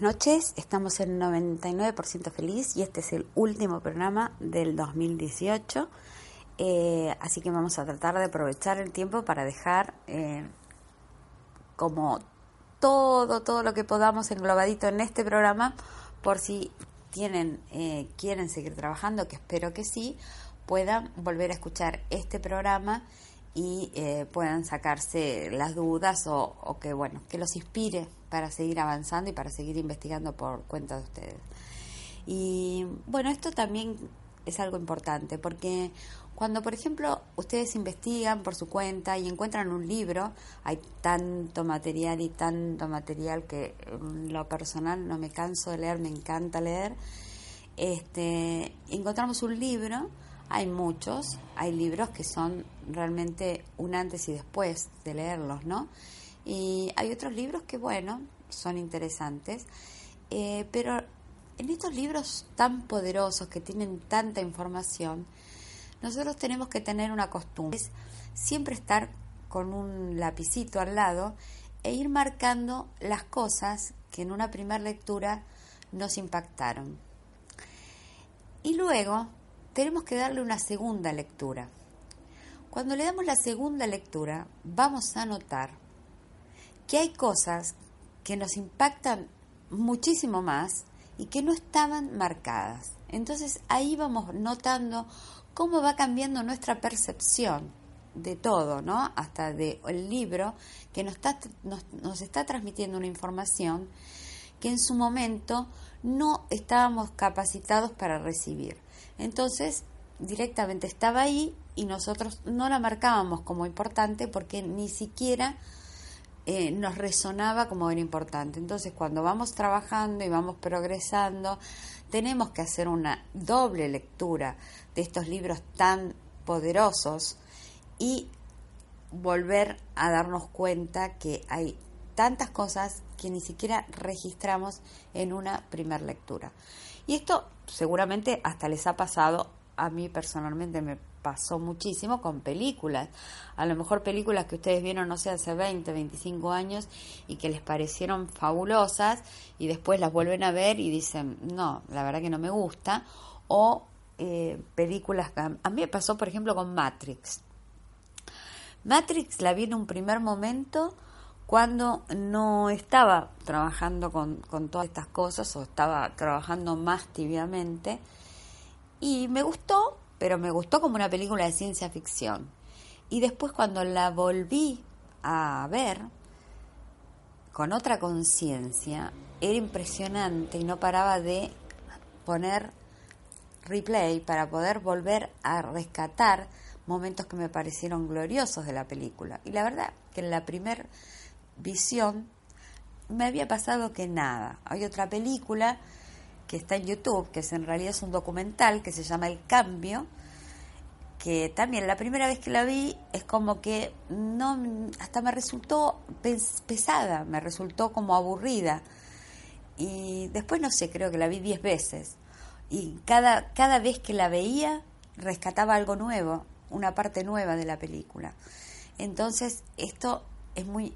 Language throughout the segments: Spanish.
Noches, estamos en 99% feliz y este es el último programa del 2018. Eh, así que vamos a tratar de aprovechar el tiempo para dejar eh, como todo, todo lo que podamos englobadito en este programa, por si tienen, eh, quieren seguir trabajando, que espero que sí, puedan volver a escuchar este programa y eh, puedan sacarse las dudas o, que bueno que los inspire para seguir avanzando y para seguir investigando por cuenta de ustedes. Y bueno, esto también es algo importante porque cuando, por ejemplo, ustedes investigan por su cuenta y encuentran un libro, hay tanto material y tanto material que en lo personal no me canso de leer, me encanta leer. Este, encontramos un libro, hay muchos, hay libros que son realmente un antes y después de leerlos, ¿no? Y hay otros libros que, bueno, son interesantes, eh, pero en estos libros tan poderosos que tienen tanta información, nosotros tenemos que tener una costumbre, siempre estar con un lapicito al lado e ir marcando las cosas que en una primera lectura nos impactaron. Y luego tenemos que darle una segunda lectura. Cuando le damos la segunda lectura, vamos a notar que hay cosas que nos impactan muchísimo más y que no estaban marcadas. Entonces ahí vamos notando cómo va cambiando nuestra percepción de todo, ¿no? Hasta del libro que nos está, nos, está transmitiendo una información que en su momento no estábamos capacitados para recibir. Entonces, directamente estaba ahí y nosotros no la marcábamos como importante porque ni siquiera eh, nos resonaba como era importante. Entonces, cuando vamos trabajando y vamos progresando, tenemos que hacer una doble lectura de estos libros tan poderosos y volver a darnos cuenta que hay tantas cosas que ni siquiera registramos en una primera lectura. Y esto seguramente hasta les ha pasado, a mí personalmente me pasó muchísimo con películas. A lo mejor películas que ustedes vieron, no sé, hace 20, 25 años y que les parecieron fabulosas y después las vuelven a ver y dicen, no, la verdad que no me gusta. O eh, películas, a mí me pasó por ejemplo con Matrix. Matrix la vi en un primer momento cuando no estaba trabajando con, con, todas estas cosas o estaba trabajando más tibiamente y me gustó, pero me gustó como una película de ciencia ficción. Y después cuando la volví a ver con otra conciencia, era impresionante y no paraba de poner replay para poder volver a rescatar momentos que me parecieron gloriosos de la película. Y la verdad que en la primera visión me había pasado que nada. Hay otra película que está en YouTube, que es, en realidad es un documental que se llama El Cambio, que también la primera vez que la vi es como que no hasta me resultó pesada, me resultó como aburrida. Y después no sé, creo que la vi diez veces. Y cada, cada vez que la veía rescataba algo nuevo, una parte nueva de la película. Entonces, esto es muy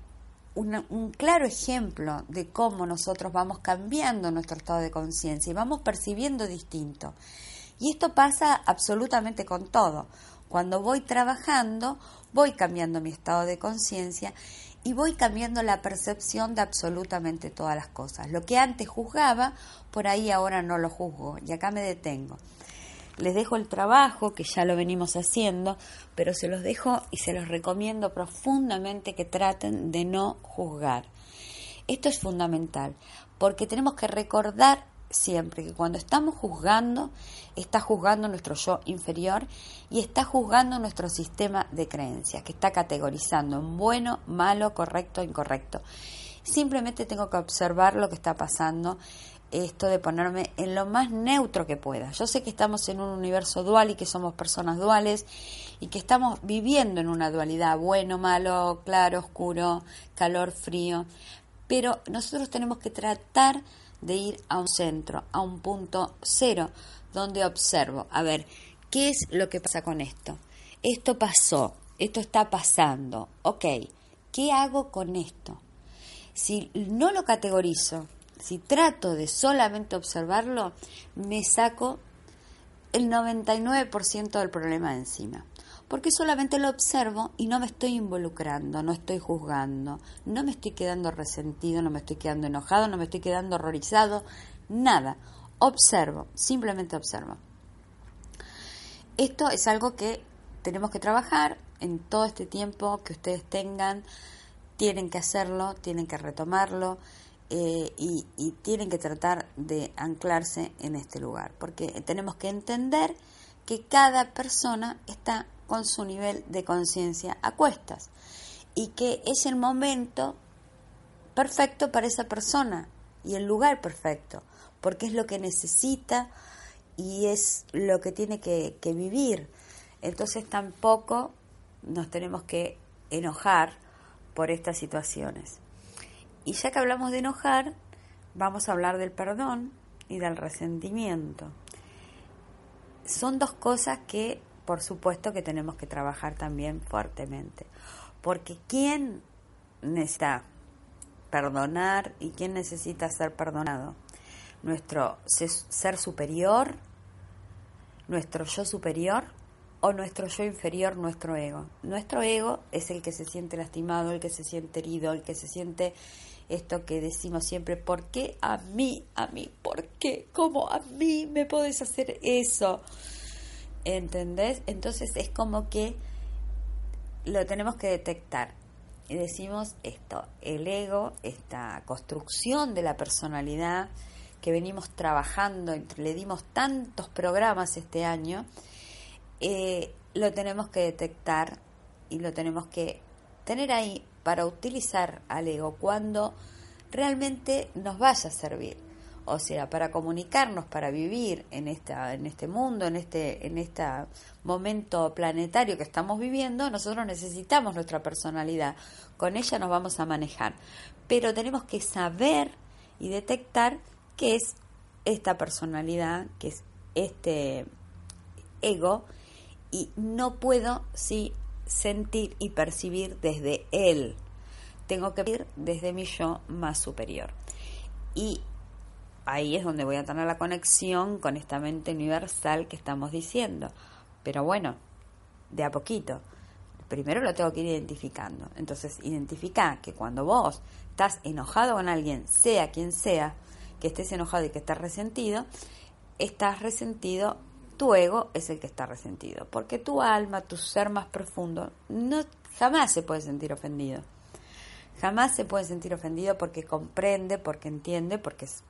una- un claro ejemplo de cómo nosotros vamos cambiando nuestro estado de conciencia y vamos percibiendo distinto. Y esto pasa absolutamente con todo. Cuando voy trabajando, voy cambiando mi estado de conciencia y voy cambiando la percepción de absolutamente todas las cosas. Lo que antes juzgaba, por ahí ahora no lo juzgo y acá me detengo. Les dejo el trabajo, que ya lo venimos haciendo, pero se los dejo y se los recomiendo profundamente que traten de no juzgar. Esto es fundamental, porque tenemos que recordar siempre que cuando estamos juzgando, está juzgando nuestro yo inferior y está juzgando nuestro sistema de creencias, que está categorizando en bueno, malo, correcto, incorrecto. Simplemente tengo que observar lo que está pasando, esto de ponerme en lo más neutro que pueda. Yo sé que estamos en un universo dual y que somos personas duales y que estamos viviendo en una dualidad, bueno, malo, claro, oscuro, calor, frío, pero nosotros tenemos que tratar de ir a un centro, a un punto cero, donde observo, a ver, ¿qué es lo que pasa con esto? Esto pasó, esto está pasando, ok, ¿qué hago con esto? Si no lo categorizo, si trato de solamente observarlo, me saco el 99% del problema de encima. Porque solamente lo observo y no me estoy involucrando, no estoy juzgando, no me estoy quedando resentido, no me estoy quedando enojado, no me estoy quedando horrorizado, nada. Observo, simplemente observo. Esto es algo que tenemos que trabajar en todo este tiempo que ustedes tengan, tienen que hacerlo, tienen que retomarlo eh, y, tienen que tratar de anclarse en este lugar, porque tenemos que entender que cada persona está con su nivel de conciencia a cuestas y que es el momento perfecto para esa persona y el lugar perfecto, porque es lo que necesita y es lo que tiene que vivir. Entonces tampoco nos tenemos que enojar por estas situaciones. Y ya que hablamos de enojar, vamos a hablar del perdón y del resentimiento. Son dos cosas que, por supuesto, que tenemos que trabajar también fuertemente. Porque ¿quién necesita perdonar y quién necesita ser perdonado? Nuestro ser superior, nuestro yo superior o nuestro yo inferior, nuestro ego. Nuestro ego es el que se siente lastimado, el que se siente herido, el que se siente esto que decimos siempre, ¿por qué a mí, a mí? ¿Por qué? ¿Cómo a mí me puedes hacer eso? ¿Entendés? Entonces es como que lo tenemos que detectar. Y decimos esto, el ego, esta construcción de la personalidad que venimos trabajando, le dimos tantos programas este año, eh, lo tenemos que detectar y lo tenemos que tener ahí para utilizar al ego cuando realmente nos vaya a servir. O sea, para comunicarnos, para vivir en esta, en este mundo, en este, en este momento planetario que estamos viviendo, nosotros necesitamos nuestra personalidad. Con ella nos vamos a manejar. Pero tenemos que saber y detectar qué es esta personalidad, qué es este ego, y no puedo sí sentir y percibir desde él. Tengo que ir desde mi yo más superior. Y ahí es donde voy a tener la conexión con esta mente universal que estamos diciendo. Pero bueno, de a poquito. Primero lo tengo que ir identificando. Entonces, identifica que cuando vos estás enojado con alguien, sea quien sea, que estés enojado y que estés resentido, estás resentido tu ego es el que está resentido, porque tu alma, tu ser más profundo, no jamás se puede sentir ofendido. Jamás se puede sentir ofendido porque comprende, porque entiende, porque es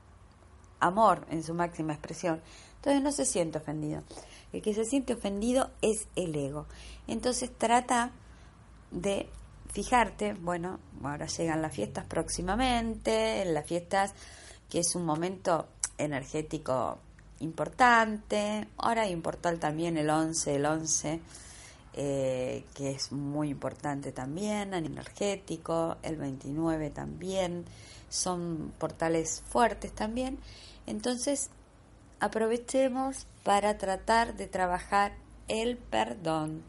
amor en su máxima expresión. Entonces no se siente ofendido. El que se siente ofendido es el ego. Entonces trata de fijarte, bueno, ahora llegan las fiestas próximamente, en las fiestas que es un momento energético importante. Ahora hay un portal también, el 11, el 11, eh, que es muy importante también, energético, el 29 también, son portales fuertes también. Entonces, aprovechemos para tratar de trabajar el perdón.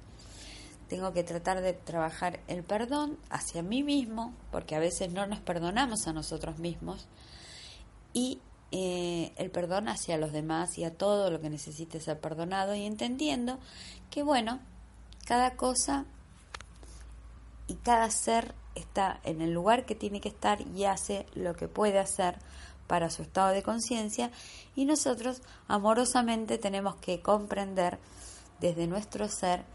tengo que tratar de trabajar el perdón hacia mí mismo, porque a veces no nos perdonamos a nosotros mismos, y eh, el perdón hacia los demás y a todo lo que necesite ser perdonado, y entendiendo que, bueno, cada cosa y cada ser está en el lugar que tiene que estar y hace lo que puede hacer para su estado de conciencia y nosotros amorosamente tenemos que comprender desde nuestro ser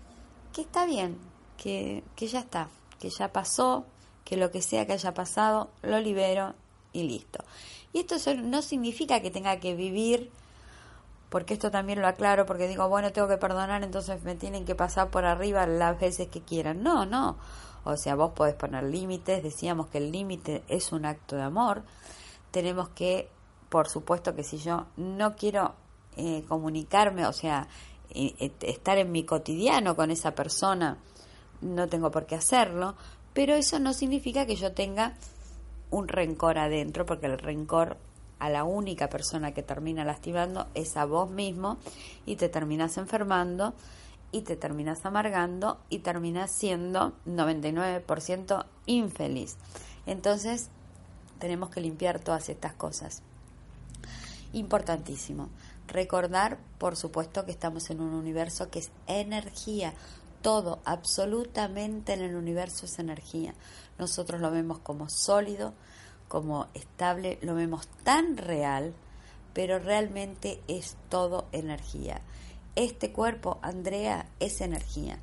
que está bien, que, que ya está, que ya pasó, que lo que sea que haya pasado lo libero y listo. Y esto no significa que tenga que vivir, porque esto también lo aclaro, porque digo, bueno, tengo que perdonar, entonces me tienen que pasar por arriba las veces que quieran. No, no. O sea, vos podés poner límites, decíamos que el límite es un acto de amor. Tenemos que, por supuesto que si yo no quiero eh, comunicarme, o sea, estar en mi cotidiano con esa persona, no tengo por qué hacerlo, pero eso no significa que yo tenga un rencor adentro, porque el rencor a la única persona que termina lastimando es a vos mismo y te terminas enfermando y te terminas amargando y terminas siendo 99% infeliz. Entonces, tenemos que limpiar todas estas cosas. Importantísimo. Recordar, por supuesto, que estamos en un universo que es energía. Todo, absolutamente en el universo es energía. Nosotros lo vemos como sólido, como estable, lo vemos tan real, pero realmente es todo energía. Este cuerpo, Andrea, es energía.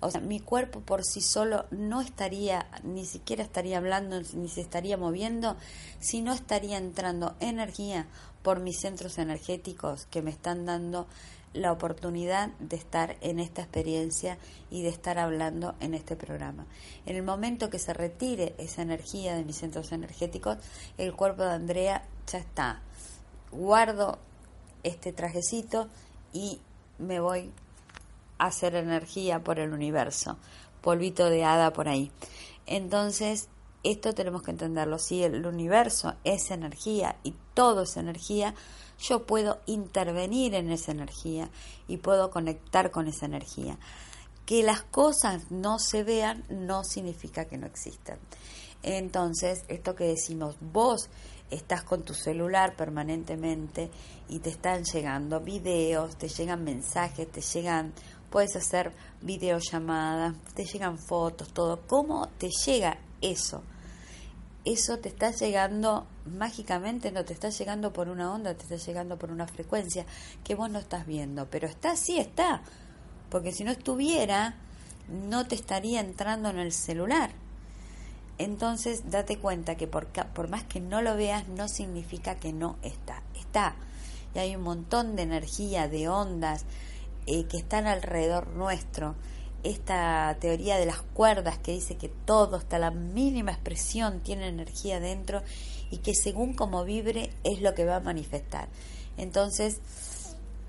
O sea, mi cuerpo por sí solo no estaría, ni siquiera estaría hablando, ni se estaría moviendo, si no estaría entrando energía por mis centros energéticos que me están dando la oportunidad de estar en esta experiencia y de estar hablando en este programa. En el momento que se retire esa energía de mis centros energéticos, el cuerpo de Andrea ya está. Guardo este trajecito y me voy a hacer energía por el universo, polvito de hada por ahí. Entonces, esto tenemos que entenderlo. Si el universo es energía y todo es energía, yo puedo intervenir en esa energía y puedo conectar con esa energía. Que las cosas no se vean no significa que no existan. Entonces, esto que decimos, vos estás con tu celular permanentemente y te están llegando videos, te llegan mensajes, te llegan, puedes hacer videollamadas, te llegan fotos, todo. ¿Cómo te llega eso? eso te está llegando mágicamente, no te está llegando por una onda, te está llegando por una frecuencia que vos no estás viendo, pero está, sí está, porque si no estuviera, no te estaría entrando en el celular. Entonces, date cuenta que por, por más que no lo veas, no significa que no está, está. Y hay un montón de energía, de ondas eh, que están alrededor nuestro esta teoría de las cuerdas que dice que todo, hasta la mínima expresión, tiene energía dentro y que según como vibre es lo que va a manifestar. Entonces,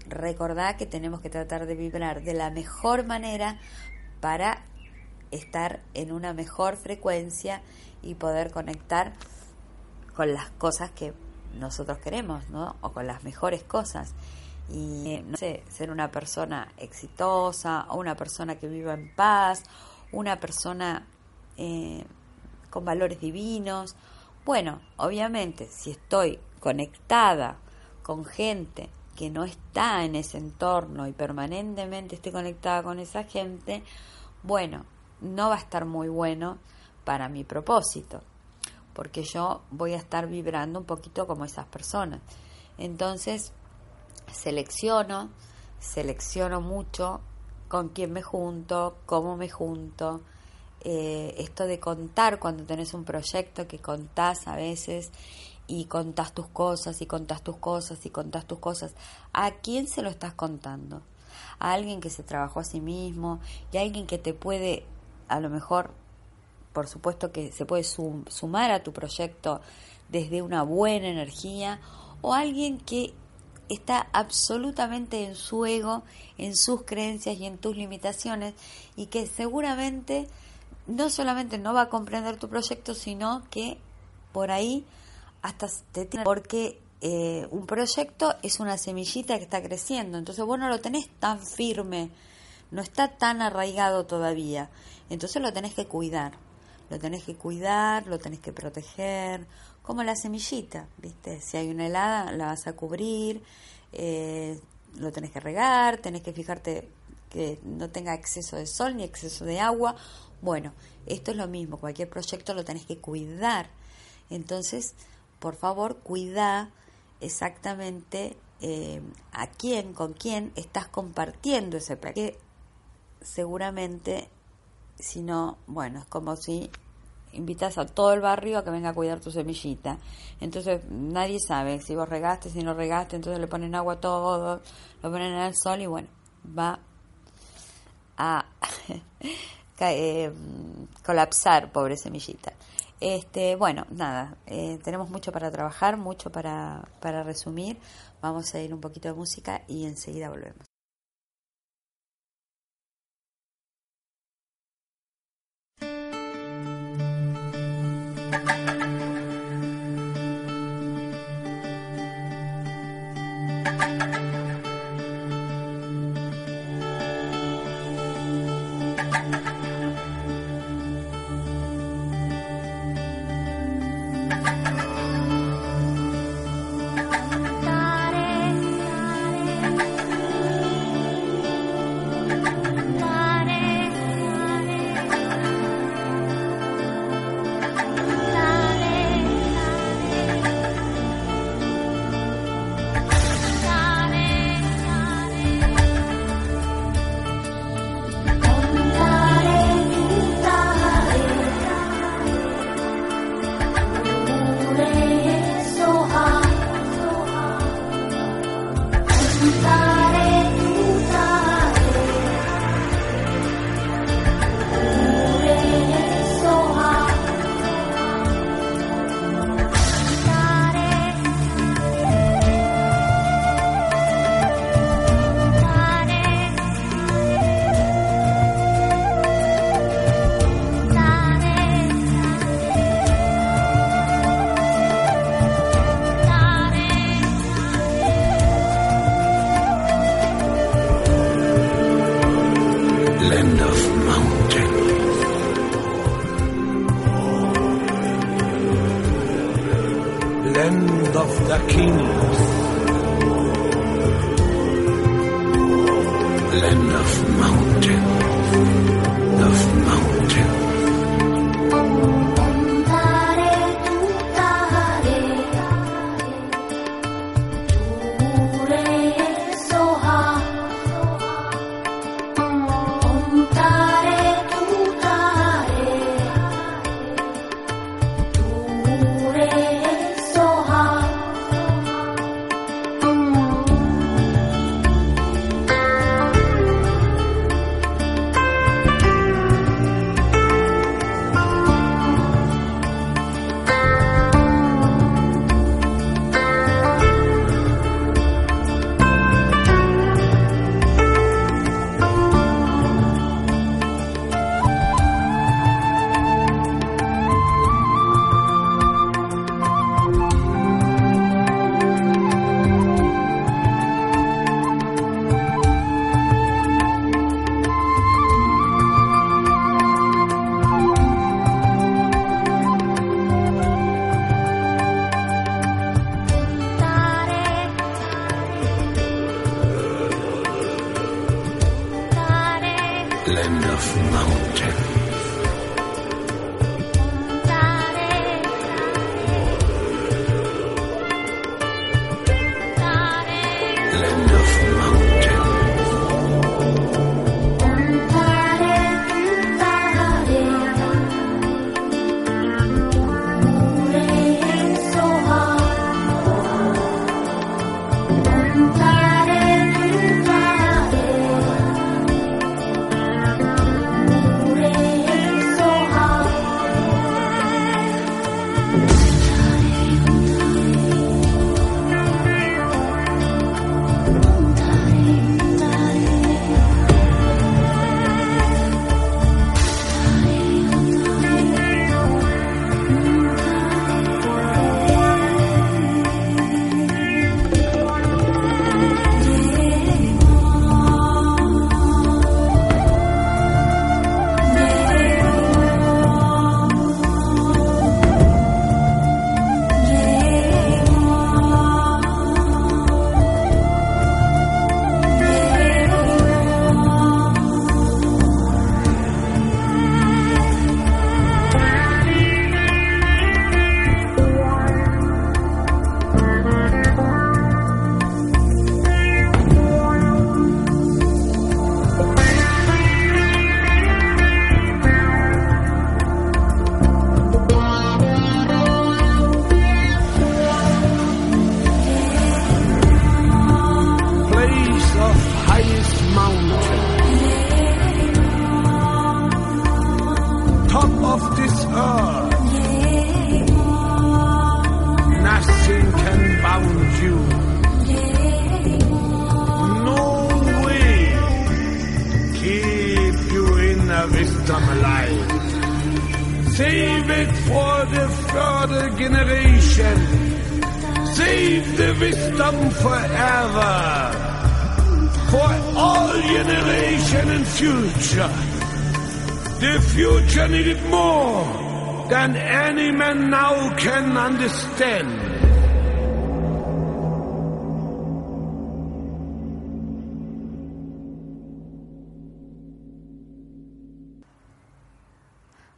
recordá que tenemos que tratar de vibrar de la mejor manera para estar en una mejor frecuencia y poder conectar con las cosas que nosotros queremos, ¿no? O con las mejores cosas y, no sé, ser una persona exitosa o una persona que viva en paz, una persona eh, con valores divinos. Bueno, obviamente, si estoy conectada con gente que no está en ese entorno y permanentemente estoy conectada con esa gente, bueno, no va a estar muy bueno para mi propósito, porque yo voy a estar vibrando un poquito como esas personas. Entonces, selecciono, selecciono mucho con quién me junto, cómo me junto. Eh, esto de contar cuando tenés un proyecto que contás a veces y contás tus cosas y contás tus cosas y contás tus cosas. ¿A quién se lo estás contando? A alguien que se trabajó a sí mismo y a alguien que te puede, a lo mejor, por supuesto que se puede sumar a tu proyecto desde una buena energía o alguien que está absolutamente en su ego, en sus creencias y en tus limitaciones y que seguramente no solamente no va a comprender tu proyecto, sino que por ahí hasta te tiene porque eh, un proyecto es una semillita que está creciendo, entonces vos no lo tenés tan firme, no está tan arraigado todavía. Entonces lo tenés que cuidar, lo tenés que cuidar, lo tenés que proteger, como la semillita, ¿viste? Si hay una helada, la vas a cubrir, eh, lo tenés que regar, tenés que fijarte que no tenga exceso de sol ni exceso de agua. Bueno, esto es lo mismo, cualquier proyecto lo tenés que cuidar. Entonces, por favor, cuida exactamente eh, a quién, con quién estás compartiendo ese proyecto. Seguramente, si no, bueno, es como si invitas a todo el barrio a que venga a cuidar tu semillita. Entonces nadie sabe si vos regaste, si no regaste, entonces le ponen agua a todo, lo ponen al sol y bueno, va a eh, colapsar, pobre semillita. Este, bueno, nada, eh, tenemos mucho para trabajar, mucho para, para resumir. Vamos a ir un poquito de música y enseguida volvemos.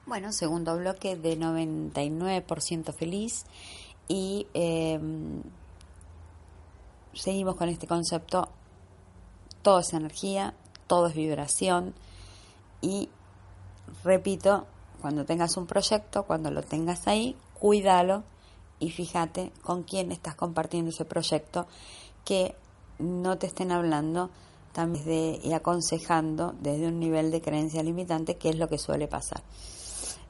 Bueno, segundo bloque de 99% feliz y em, seguimos con este concepto, todo es energía, todo es vibración y repito, cuando tengas un proyecto, cuando lo tengas ahí, cuídalo y fíjate con quién estás compartiendo ese proyecto, que no te estén hablando también de, y aconsejando desde un nivel de creencia limitante, que es lo que suele pasar.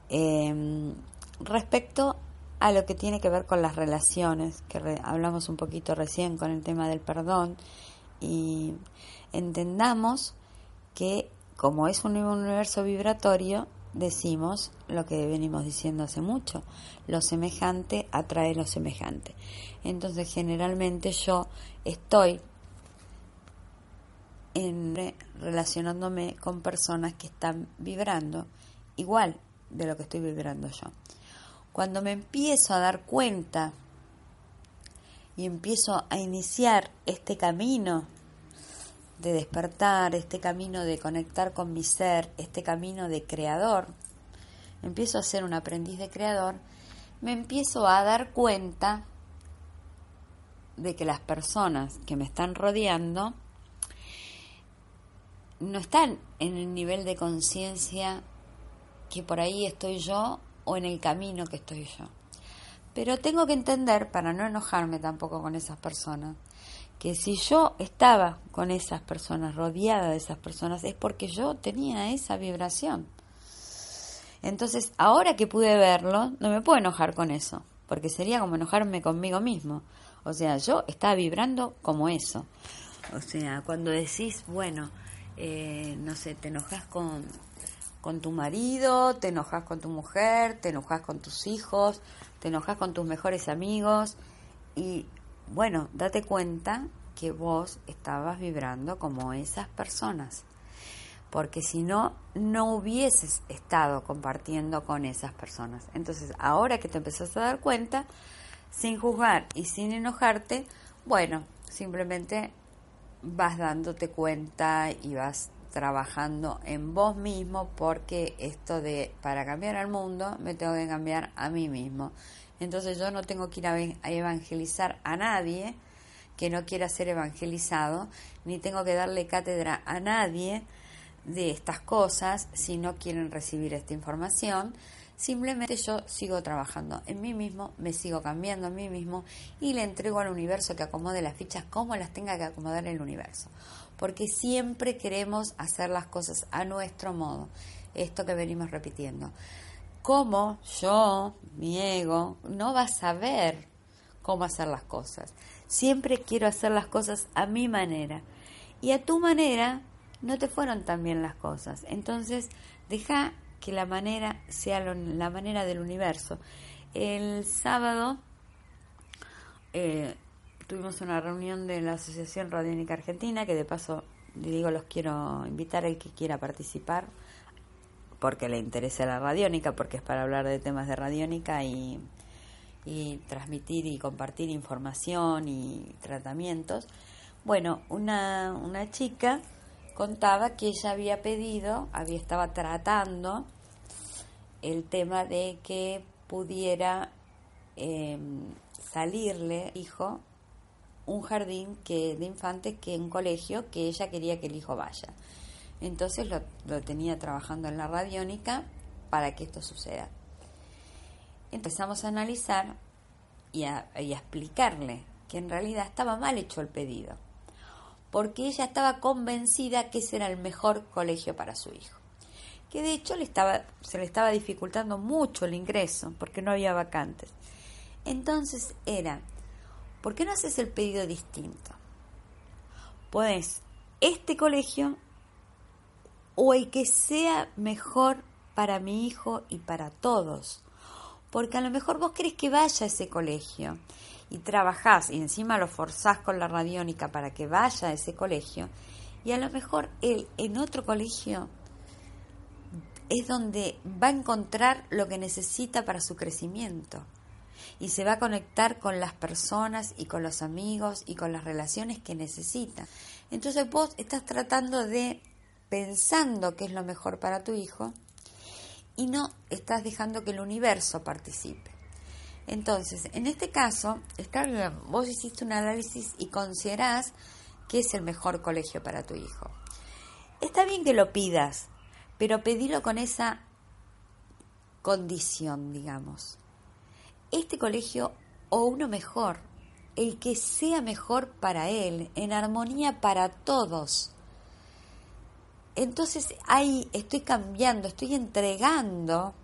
Eh, respecto a lo que tiene que ver con las relaciones, que re- hablamos un poquito recién con el tema del perdón, y entendamos que como es un universo vibratorio, decimos lo que venimos diciendo hace mucho, lo semejante atrae lo semejante. Entonces generalmente yo estoy en, relacionándome con personas que están vibrando igual de lo que estoy vibrando yo. Cuando me empiezo a dar cuenta y empiezo a iniciar este camino de despertar, este camino de conectar con mi ser, este camino de creador, empiezo a ser un aprendiz de creador, me empiezo a dar cuenta de que las personas que me están rodeando no están en el nivel de conciencia que por ahí estoy yo o en el camino que estoy yo. Pero tengo que entender, para no enojarme tampoco con esas personas, que si yo estaba con esas personas, rodeada de esas personas, es porque yo tenía esa vibración. Entonces, ahora que pude verlo, no me puedo enojar con eso, porque sería como enojarme conmigo mismo. O sea, yo estaba vibrando como eso. O sea, cuando decís, bueno, eh, no sé, te enojas con, con tu marido, te enojas con tu mujer, te enojas con tus hijos, te enojas con tus mejores amigos y bueno, date cuenta que vos estabas vibrando como esas personas. Porque si no, no hubieses estado compartiendo con esas personas. Entonces, ahora que te empezás a dar cuenta, sin juzgar y sin enojarte, bueno, simplemente vas dándote cuenta y vas trabajando en vos mismo porque esto de para cambiar al mundo me tengo que cambiar a mí mismo. Entonces yo no tengo que ir a evangelizar a nadie que no quiera ser evangelizado, ni tengo que darle cátedra a nadie de estas cosas si no quieren recibir esta información. Simplemente yo sigo trabajando en mí mismo, me sigo cambiando en mí mismo y le entrego al universo que acomode las fichas como las tenga que acomodar el universo. Porque siempre queremos hacer las cosas a nuestro modo. Esto que venimos repitiendo. Como yo, mi ego, no va a saber cómo hacer las cosas. Siempre quiero hacer las cosas a mi manera. Y a tu manera no te fueron tan bien las cosas. Entonces, deja que la manera sea la manera del universo. El sábado eh, tuvimos una reunión de la Asociación Radiónica Argentina, que de paso, digo, los quiero invitar al que quiera participar, porque le interesa la radiónica, porque es para hablar de temas de radiónica y, transmitir y compartir información y tratamientos. Bueno, una, una chica contaba que ella había pedido, había estaba tratando el tema de que pudiera eh, salirle hijo un jardín que de infantes que un colegio que ella quería que el hijo vaya. Entonces lo, tenía trabajando en la radiónica para que esto suceda. Empezamos a analizar y a, y a explicarle que en realidad estaba mal hecho el pedido, porque ella estaba convencida que ese era el mejor colegio para su hijo que de hecho le estaba, se le estaba dificultando mucho el ingreso porque no había vacantes. Entonces era, ¿por qué no haces el pedido distinto? Pues este colegio o el que sea mejor para mi hijo y para todos. Porque a lo mejor vos querés que vaya a ese colegio y trabajás y encima lo forzás con la radiónica para que vaya a ese colegio y a lo mejor él en otro colegio es donde va a encontrar lo que necesita para su crecimiento y se va a conectar con las personas y con los amigos y con las relaciones que necesita. Entonces vos estás tratando de pensando que es lo mejor para tu hijo y no estás dejando que el universo participe. Entonces, en este caso, vos hiciste un análisis y considerás que es el mejor colegio para tu hijo. Está bien que lo pidas, pero pedilo con esa condición, digamos. Este colegio o uno mejor, el que sea mejor para él, en armonía para todos. Entonces ahí estoy cambiando, estoy entregando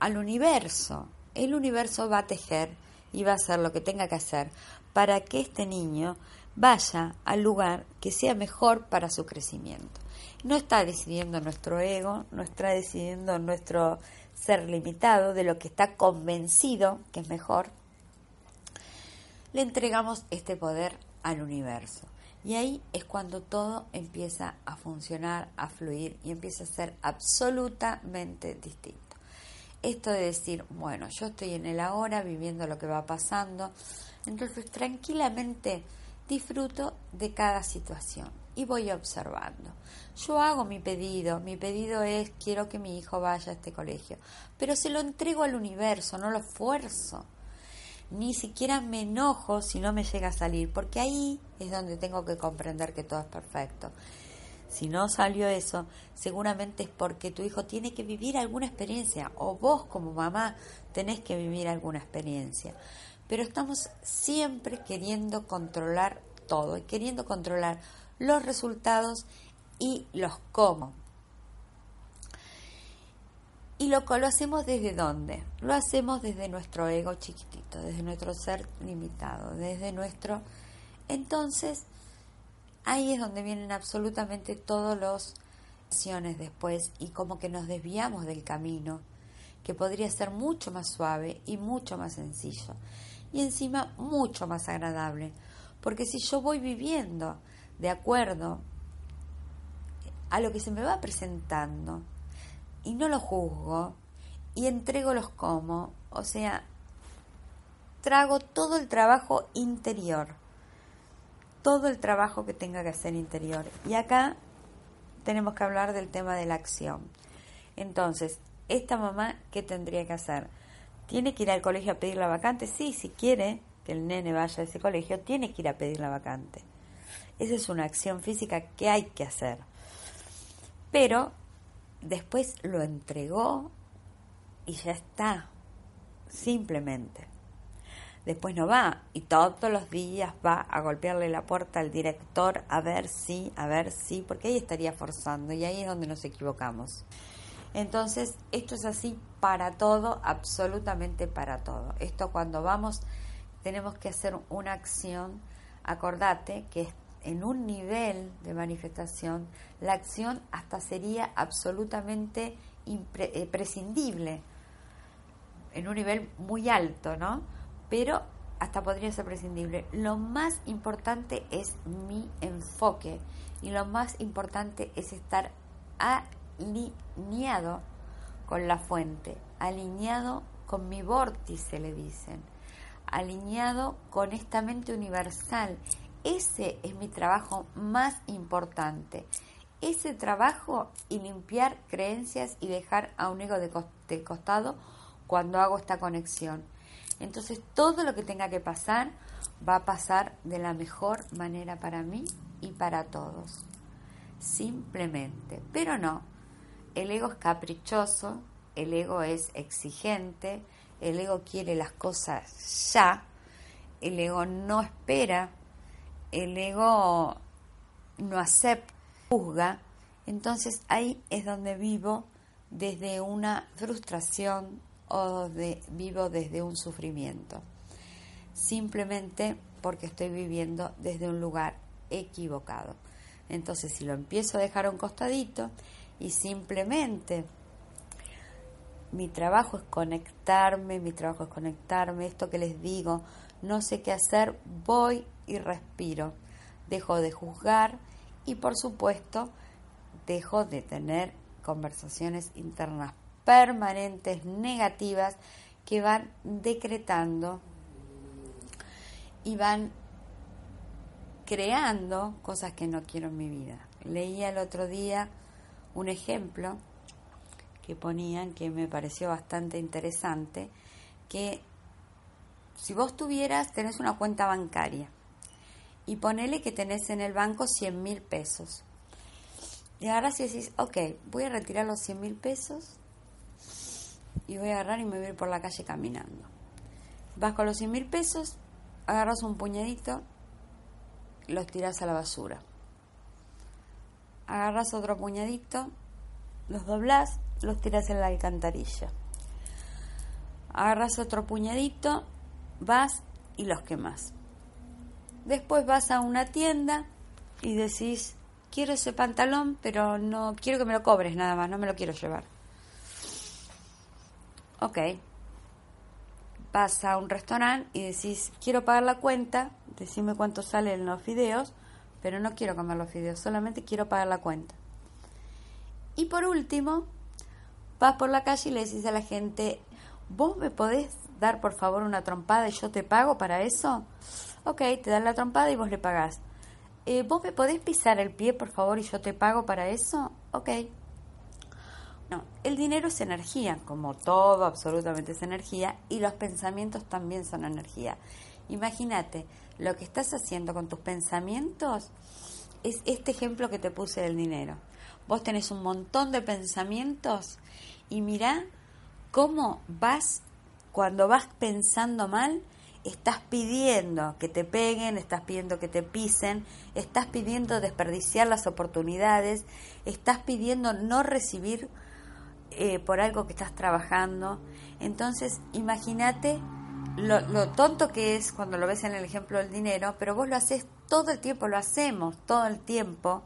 al universo. El universo va a tejer y va a hacer lo que tenga que hacer para que este niño vaya al lugar que sea mejor para su crecimiento. No está decidiendo nuestro ego, no está decidiendo nuestro ser limitado de lo que está convencido que es mejor. Le entregamos este poder al universo. Y ahí es cuando todo empieza a funcionar, a fluir y empieza a ser absolutamente distinto. Esto de decir, bueno, yo estoy en el ahora viviendo lo que va pasando, entonces tranquilamente disfruto de cada situación y voy observando. Yo hago mi pedido, mi pedido es quiero que mi hijo vaya a este colegio, pero se lo entrego al universo, no lo fuerzo ni siquiera me enojo si no me llega a salir, porque ahí es donde tengo que comprender que todo es perfecto. Si no salió eso, seguramente es porque tu hijo tiene que vivir alguna experiencia o vos como mamá tenés que vivir alguna experiencia. Pero estamos siempre queriendo controlar todo y queriendo controlar los resultados y los cómo. ¿Y lo, lo hacemos desde dónde? Lo hacemos desde nuestro ego chiquitito, desde nuestro ser limitado, desde nuestro... Entonces, ahí es donde vienen absolutamente todos los acciones después y como que nos desviamos del camino, que podría ser mucho más suave y mucho más sencillo. Y encima mucho más agradable, porque si yo voy viviendo de acuerdo a lo que se me va presentando, y no lo juzgo y entrego los como, o sea, trago todo el trabajo interior, todo el trabajo que tenga que hacer interior. Y acá tenemos que hablar del tema de la acción. Entonces, esta mamá, ¿qué tendría que hacer? ¿Tiene que ir al colegio a pedir la vacante? Sí, si quiere que el nene vaya a ese colegio, tiene que ir a pedir la vacante. Esa es una acción física que hay que hacer. Pero después lo entregó y ya está, simplemente. Después no va y todos los días va a golpearle la puerta al director a ver si, a ver si, porque ahí estaría forzando y ahí es donde nos equivocamos. Entonces, esto es así para todo, absolutamente para todo. Esto cuando vamos, tenemos que hacer una acción, acordate que es en un nivel de manifestación, la acción hasta sería absolutamente eh, prescindible, en un nivel muy alto, ¿no? Pero hasta podría ser prescindible. Lo más importante es mi enfoque y lo más importante es estar alineado con la fuente, alineado con mi vórtice, le dicen, alineado con esta mente universal ese es mi trabajo más importante. Ese trabajo y limpiar creencias y dejar a un ego de, costado cuando hago esta conexión. Entonces todo lo que tenga que pasar va a pasar de la mejor manera para mí y para todos. Simplemente. Pero no, el ego es caprichoso, el ego es exigente, el ego quiere las cosas ya, el ego no espera el ego no acepta, juzga, entonces ahí es donde vivo desde una frustración o de, vivo desde un sufrimiento. Simplemente porque estoy viviendo desde un lugar equivocado. Entonces, si lo empiezo a dejar a un costadito y simplemente mi trabajo es conectarme, mi trabajo es conectarme, esto que les digo, no sé qué hacer, voy y respiro. Dejo de juzgar y por supuesto dejo de tener conversaciones internas permanentes negativas que van decretando y van creando cosas que no quiero en mi vida. Leía el otro día un ejemplo que ponían que me pareció bastante interesante, que si vos tuvieras, tenés una cuenta bancaria y ponele que tenés en el banco 100 mil pesos. Y ahora si decís, ok, voy a retirar los 100 mil pesos y voy a agarrar y me voy a ir por la calle caminando. Vas con los 100 mil pesos, agarras un puñadito, los tiras a la basura. Agarras otro puñadito, los doblás, los tiras en la alcantarilla. Agarras otro puñadito, vas y los quemas. Después vas a una tienda y decís, quiero ese pantalón, pero no quiero que me lo cobres nada más, no me lo quiero llevar. Ok. Vas a un restaurante y decís, quiero pagar la cuenta, decime cuánto salen los fideos, pero no quiero comer los fideos, solamente quiero pagar la cuenta. Y por último, vas por la calle y le decís a la gente, ¿vos me podés dar por favor una trompada y yo te pago para eso? Ok, te dan la trompada y vos le pagás. Eh, ¿Vos me podés pisar el pie por favor y yo te pago para eso? Ok. No, el dinero es energía, como todo absolutamente es energía, y los pensamientos también son energía. Imagínate, lo que estás haciendo con tus pensamientos es este ejemplo que te puse del dinero. Vos tenés un montón de pensamientos y mirá cómo vas, cuando vas pensando mal, estás pidiendo que te peguen, estás pidiendo que te pisen, estás pidiendo desperdiciar las oportunidades, estás pidiendo no recibir eh, por algo que estás trabajando. Entonces, imagínate lo, lo tonto que es cuando lo ves en el ejemplo del dinero, pero vos lo haces todo el tiempo, lo hacemos todo el tiempo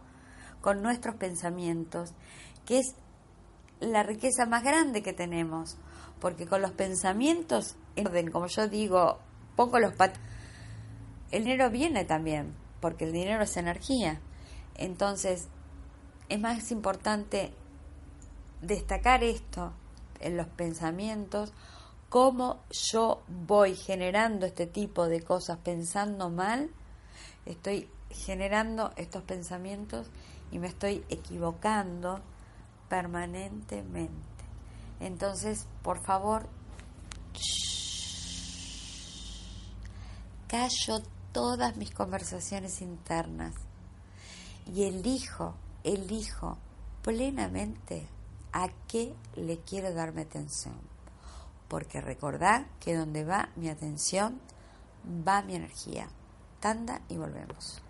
con nuestros pensamientos, que es la riqueza más grande que tenemos, porque con los pensamientos en orden, como yo digo, pongo los pat el dinero viene también, porque el dinero es energía. Entonces, es más importante destacar esto en los pensamientos, cómo yo voy generando este tipo de cosas pensando mal, estoy generando estos pensamientos y me estoy equivocando permanentemente. Entonces, por favor, callo todas mis conversaciones internas y elijo, elijo plenamente a qué le quiero darme atención. Porque recordad que donde va mi atención, va mi energía. Tanda y volvemos.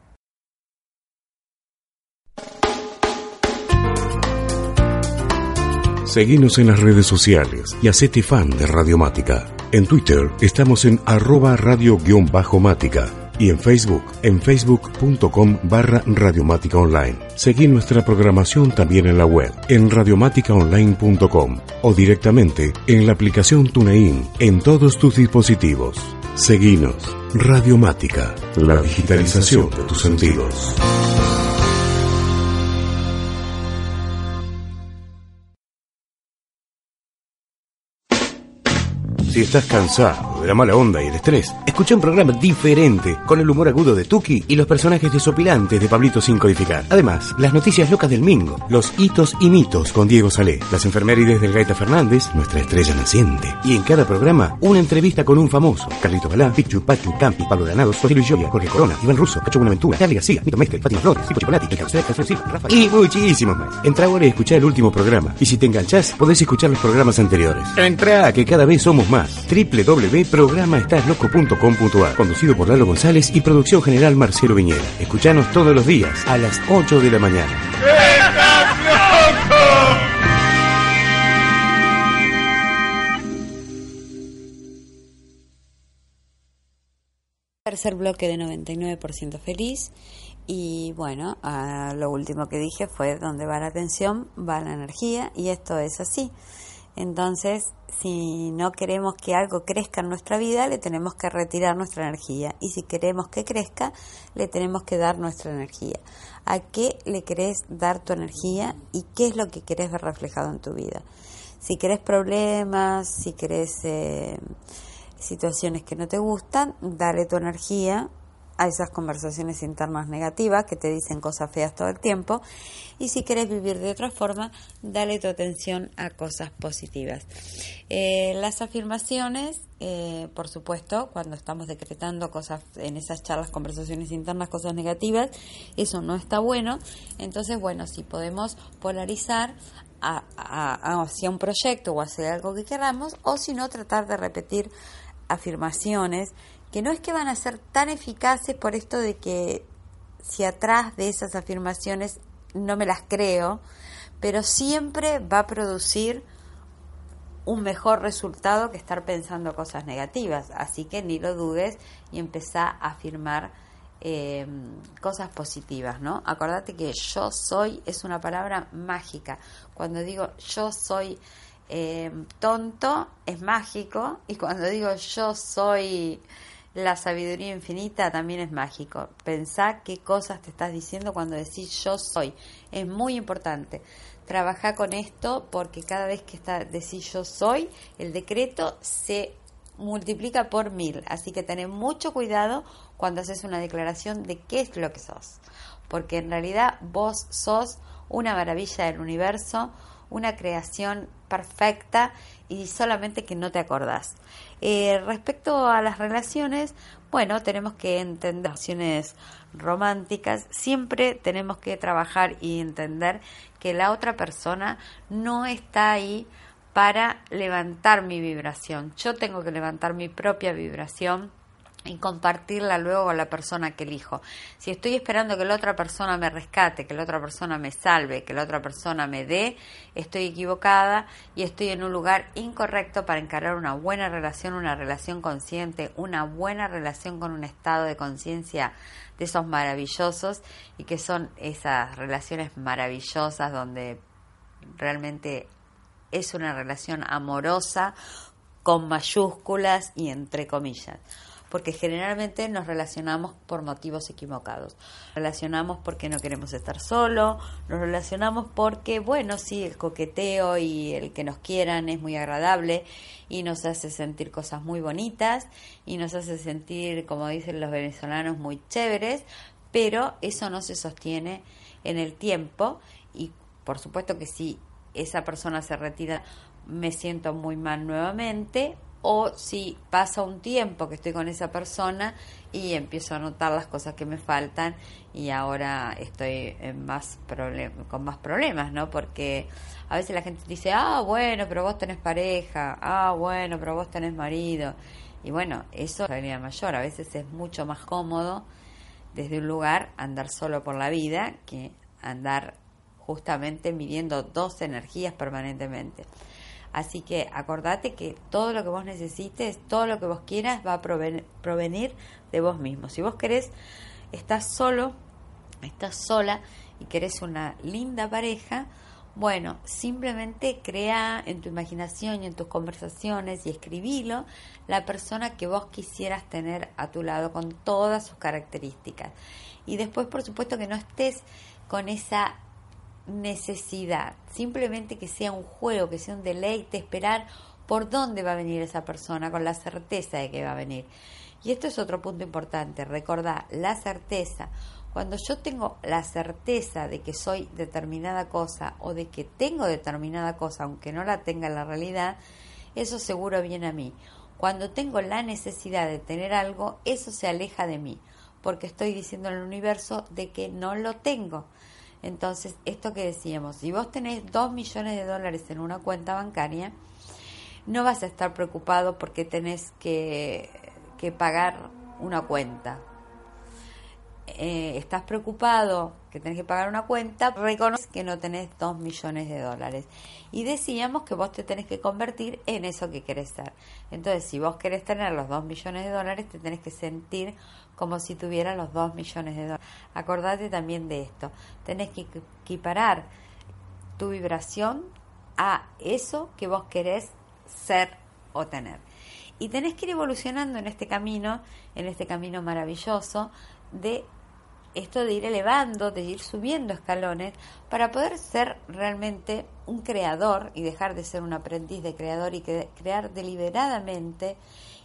Seguinos en las redes sociales y hacete fan de Radiomática. En Twitter estamos en arroba radio-mática y en Facebook en facebook.com barra radiomática online. Seguí nuestra programación también en la web en radiomáticaonline.com o directamente en la aplicación TuneIn en todos tus dispositivos. Seguinos. Radiomática, la digitalización de tus sentidos. Si estás cansado de la mala onda y el estrés, escucha un programa diferente con el humor agudo de Tuki y los personajes desopilantes de Pablito sin codificar. Además, las noticias locas del Mingo, los hitos y mitos con Diego Salé, las enfermerides del Gaita Fernández, nuestra estrella naciente. Y en cada programa, una entrevista con un famoso. Carlito Balá, Pichu, Pachu, Campi, Pablo Granados, José Luis Lloria, Jorge Corona, Iván Russo, Cacho Buenaventura, Charlie García, Mito Mestre, Fátima Flores, Pico Chocolati, El Rafa y muchísimos más. Entra ahora y escucha el último programa. Y si te enganchás, podés escuchar los programas anteriores. Entra, que cada vez somos más www.programaestasloco.com.ar Conducido por Lalo González y producción general Marcelo Viñera. Escuchanos todos los días a las 8 de la mañana. Tercer bloque de 99% feliz. Y bueno, lo último que dije fue donde va la atención, va la energía y esto es así. Entonces, si no queremos que algo crezca en nuestra vida, le tenemos que retirar nuestra energía. Y si queremos que crezca, le tenemos que dar nuestra energía. ¿A qué le querés dar tu energía y qué es lo que querés ver reflejado en tu vida? Si querés problemas, si querés eh, situaciones que no te gustan, dale tu energía a esas conversaciones internas negativas que te dicen cosas feas todo el tiempo. Y si quieres vivir de otra forma, dale tu atención a cosas positivas. Eh, las afirmaciones, eh, por supuesto, cuando estamos decretando cosas en esas charlas, conversaciones internas, cosas negativas, eso no está bueno. Entonces, bueno, si podemos polarizar hacia un proyecto o hacia algo que queramos, o si no, tratar de repetir afirmaciones que no es que van a ser tan eficaces por esto de que si atrás de esas afirmaciones no me las creo, pero siempre va a producir un mejor resultado que estar pensando cosas negativas. Así que ni lo dudes y empezá a afirmar eh, cosas positivas, ¿no? Acordate que yo soy es una palabra mágica. Cuando digo yo soy eh, tonto es mágico y cuando digo yo soy la sabiduría infinita también es mágico. Pensá qué cosas te estás diciendo cuando decís yo soy. Es muy importante. Trabaja con esto porque cada vez que decís yo soy, el decreto se multiplica por mil. Así que tenés mucho cuidado cuando haces una declaración de qué es lo que sos. Porque en realidad vos sos una maravilla del universo, una creación perfecta y solamente que no te acordás. Eh, respecto a las relaciones, bueno, tenemos que entender relaciones románticas, siempre tenemos que trabajar y entender que la otra persona no está ahí para levantar mi vibración. Yo tengo que levantar mi propia vibración y compartirla luego con la persona que elijo. Si estoy esperando que la otra persona me rescate, que la otra persona me salve, que la otra persona me dé, estoy equivocada y estoy en un lugar incorrecto para encarar una buena relación, una relación consciente, una buena relación con un estado de conciencia de esos maravillosos y que son esas relaciones maravillosas donde realmente es una relación amorosa con mayúsculas y entre comillas porque generalmente nos relacionamos por motivos equivocados. Relacionamos porque no queremos estar solo, nos relacionamos porque, bueno, sí, el coqueteo y el que nos quieran es muy agradable y nos hace sentir cosas muy bonitas y nos hace sentir, como dicen los venezolanos, muy chéveres, pero eso no se sostiene en el tiempo y por supuesto que si esa persona se retira me siento muy mal nuevamente o si pasa un tiempo que estoy con esa persona y empiezo a notar las cosas que me faltan y ahora estoy en más con más problemas, ¿no? Porque a veces la gente dice, ah, bueno, pero vos tenés pareja, ah, bueno, pero vos tenés marido. Y bueno, eso es realidad mayor. A veces es mucho más cómodo desde un lugar andar solo por la vida que andar justamente midiendo dos energías permanentemente. Así que acordate que todo lo que vos necesites, todo lo que vos quieras va a provenir de vos mismo. Si vos querés, estás solo, estás sola y querés una linda pareja, bueno, simplemente crea en tu imaginación y en tus conversaciones y escribilo la persona que vos quisieras tener a tu lado con todas sus características. Y después, por supuesto, que no estés con esa necesidad, simplemente que sea un juego, que sea un deleite, esperar por dónde va a venir esa persona con la certeza de que va a venir. Y esto es otro punto importante, recordar la certeza. Cuando yo tengo la certeza de que soy determinada cosa o de que tengo determinada cosa, aunque no la tenga en la realidad, eso seguro viene a mí. Cuando tengo la necesidad de tener algo, eso se aleja de mí, porque estoy diciendo al universo de que no lo tengo. Entonces, esto que decíamos, si vos tenés dos millones de dólares en una cuenta bancaria, no vas a estar preocupado porque tenés que, que pagar una cuenta. eh, estás preocupado que tenés que pagar una cuenta, reconoces que no tenés dos millones de dólares. Y decíamos que vos te tenés que convertir en eso que querés ser. Entonces, si vos querés tener los dos millones de dólares, te tenés que sentir como si tuvieras los dos millones de dólares. Acordate también de esto. Tenés que equiparar tu vibración a eso que vos querés ser o tener. Y tenés que ir evolucionando en este camino, en este camino maravilloso de esto de ir elevando, de ir subiendo escalones para poder ser realmente un creador y dejar de ser un aprendiz de creador y crear deliberadamente.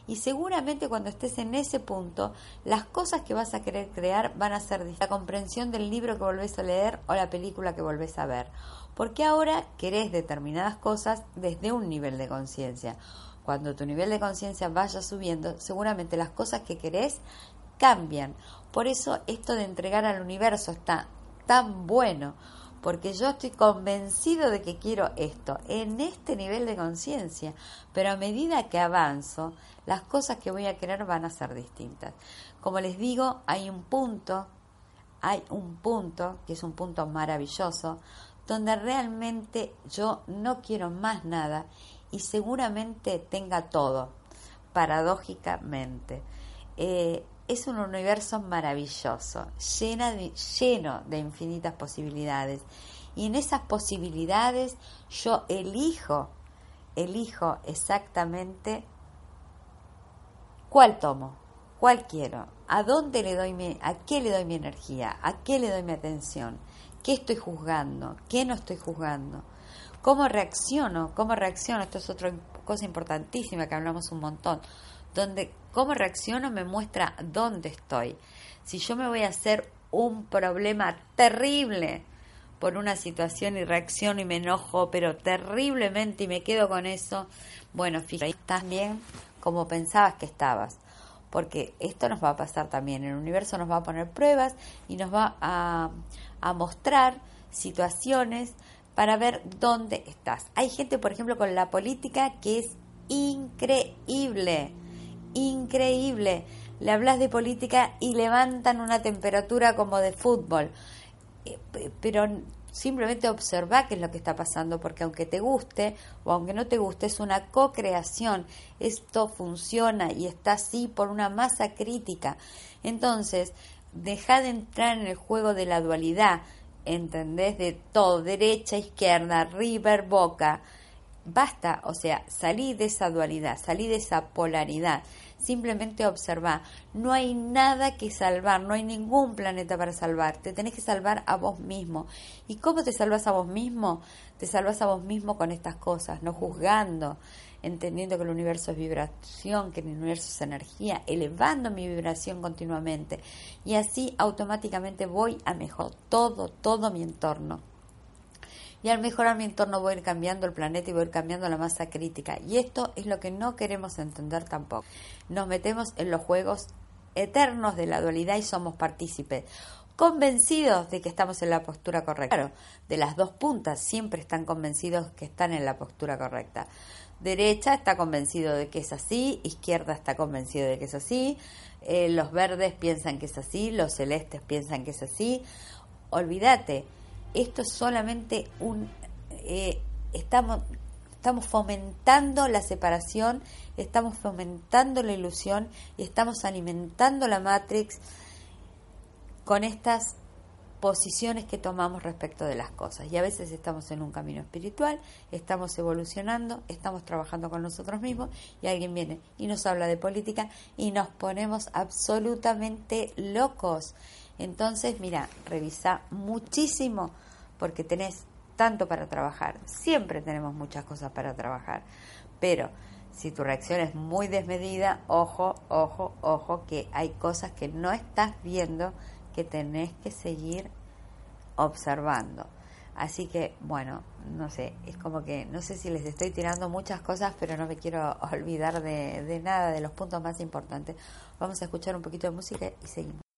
Y seguramente cuando estés en ese punto, las cosas que vas a querer crear van a ser la comprensión del libro que volvés a leer o la película que volvés a ver. Porque ahora querés determinadas cosas desde un nivel de conciencia. Cuando tu nivel de conciencia vaya subiendo, seguramente las cosas que querés cambian. Por eso esto de entregar al universo está tan bueno, porque yo estoy convencido de que quiero esto en este nivel de conciencia, pero a medida que avanzo, las cosas que voy a querer van a ser distintas. Como les digo, hay un punto, hay un punto, que es un punto maravilloso, donde realmente yo no quiero más nada y seguramente tenga todo, paradójicamente. Eh, es un universo maravilloso, lleno de infinitas posibilidades. Y en esas posibilidades yo elijo, elijo exactamente cuál tomo, cuál quiero, a dónde le doy mi, a qué le doy mi energía, a qué le doy mi atención, qué estoy juzgando, qué no estoy juzgando, cómo reacciono, cómo reacciono, esto es otra cosa importantísima que hablamos un montón, donde cómo reacciono me muestra dónde estoy. Si yo me voy a hacer un problema terrible por una situación y reacciono y me enojo, pero terriblemente y me quedo con eso, bueno, fíjate, estás bien como pensabas que estabas. Porque esto nos va a pasar también. El universo nos va a poner pruebas y nos va a, a mostrar situaciones para ver dónde estás. Hay gente, por ejemplo, con la política que es increíble increíble. Le hablas de política y levantan una temperatura como de fútbol. Eh, pero simplemente observa qué es lo que está pasando, porque aunque te guste o aunque no te guste, es una co-creación. Esto funciona y está así por una masa crítica. Entonces, deja de entrar en el juego de la dualidad, ¿entendés? De todo, derecha, izquierda, river, boca Basta, o sea, salí de esa dualidad, salí de esa polaridad. Simplemente observa, no hay nada que salvar, no hay ningún planeta para salvar, te tenés que salvar a vos mismo. ¿Y cómo te salvas a vos mismo? Te salvas a vos mismo con estas cosas, no juzgando, entendiendo que el universo es vibración, que el universo es energía, elevando mi vibración continuamente. Y así automáticamente voy a mejor todo, todo mi entorno. Y al mejorar mi entorno voy a ir cambiando el planeta y voy a ir cambiando la masa crítica. Y esto es lo que no queremos entender tampoco. Nos metemos en los juegos eternos de la dualidad y somos partícipes convencidos de que estamos en la postura correcta. Claro, de las dos puntas siempre están convencidos que están en la postura correcta. Derecha está convencido de que es así, izquierda está convencido de que es así, eh, los verdes piensan que es así, los celestes piensan que es así. Olvídate, esto es solamente un... Eh, estamos, estamos fomentando la separación, estamos fomentando la ilusión y estamos alimentando la Matrix con estas posiciones que tomamos respecto de las cosas. Y a veces estamos en un camino espiritual, estamos evolucionando, estamos trabajando con nosotros mismos y alguien viene y nos habla de política y nos ponemos absolutamente locos. Entonces, mira, revisa muchísimo porque tenés tanto para trabajar. Siempre tenemos muchas cosas para trabajar. Pero si tu reacción es muy desmedida, ojo, ojo, ojo, que hay cosas que no estás viendo que tenés que seguir observando. Así que, bueno, no sé, es como que no sé si les estoy tirando muchas cosas, pero no me quiero olvidar de, nada, de los puntos más importantes. Vamos a escuchar un poquito de música y seguimos.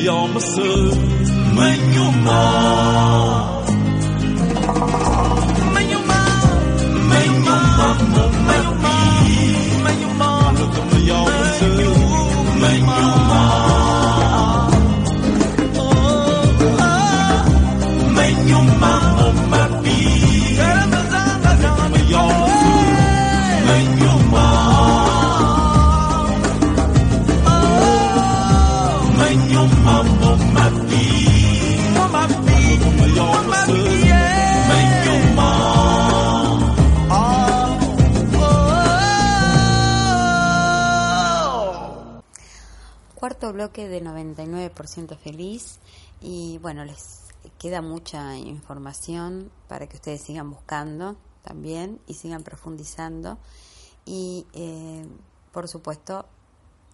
ayağımı sır bueno, les queda mucha información para que ustedes sigan buscando también y sigan profundizando. Y eh, por supuesto